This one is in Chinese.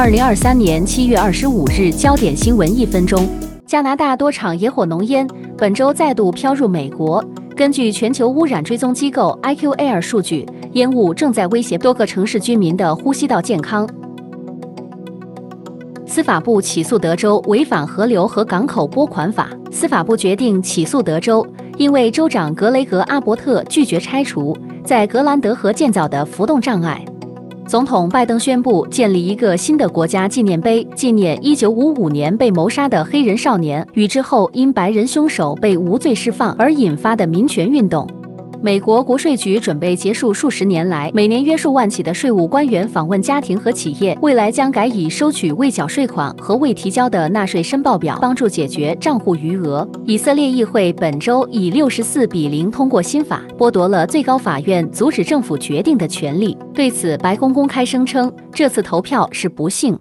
二零二三年七月二十五日，焦点新闻一分钟：加拿大多场野火浓烟本周再度飘入美国。根据全球污染追踪机构 IQAir 数据，烟雾正在威胁多个城市居民的呼吸道健康。司法部起诉德州违反河流和港口拨款法。司法部决定起诉德州，因为州长格雷格阿伯特拒绝拆除在格兰德河建造的浮动障碍。总统拜登宣布建立一个新的国家纪念碑，纪念1955年被谋杀的黑人少年与之后因白人凶手被无罪释放而引发的民权运动。美国国税局准备结束数十年来每年约数万起的税务官员访问家庭和企业，未来将改以收取未缴税款和未提交的纳税申报表帮助解决账户余额。以色列议会本周以六十四比零通过新法，剥夺了最高法院阻止政府决定的权利。对此，白宫公开声称，这次投票是不幸。